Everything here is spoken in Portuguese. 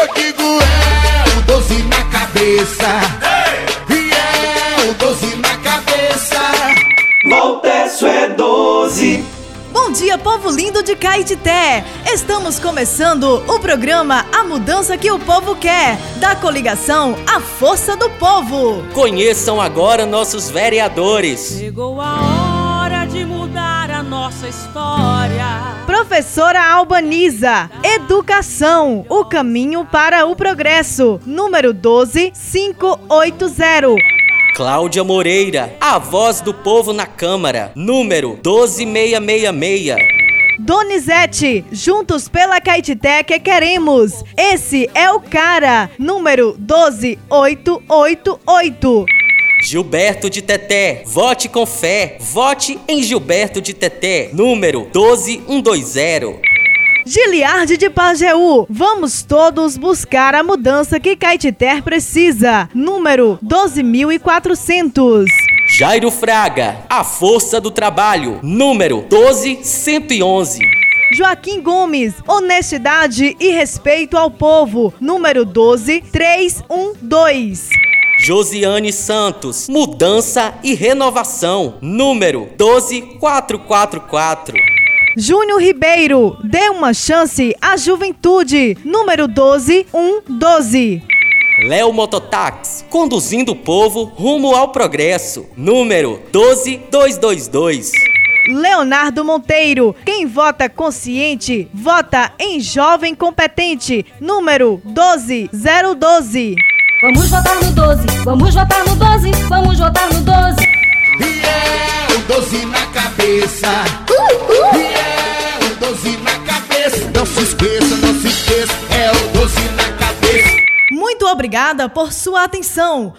Eu digo é o doze na cabeça. Povo lindo de Caetité! Estamos começando o programa A Mudança que o Povo Quer, da coligação A Força do Povo. Conheçam agora nossos vereadores. Chegou a hora de mudar a nossa história. Professora Albaniza, Educação, o caminho para o progresso, número 12580. Cláudia Moreira, a voz do povo na Câmara, número 12666. Donizete, juntos pela Caetité que queremos. Esse é o cara, número 12888. Gilberto de Teté, vote com fé, vote em Gilberto de Teté, número 12120. Giliardi de Pajeú, vamos todos buscar a mudança que Caetité precisa. Número 12.400. Jairo Fraga, a força do trabalho, número 12111. Joaquim Gomes, honestidade e respeito ao povo, número 12312. Josiane Santos, mudança e renovação, número 12444. Júnior Ribeiro, dê uma chance à juventude, número 12112. Léo Mototax, conduzindo o povo rumo ao progresso, número 12222. Leonardo Monteiro, quem vota consciente, vota em jovem competente, número 12012. Vamos votar no 12, vamos votar no 12, vamos votar no 12. E é o doze na cabeça. E é o doze na cabeça. Não se esqueça, não se esqueça. Obrigada por sua atenção.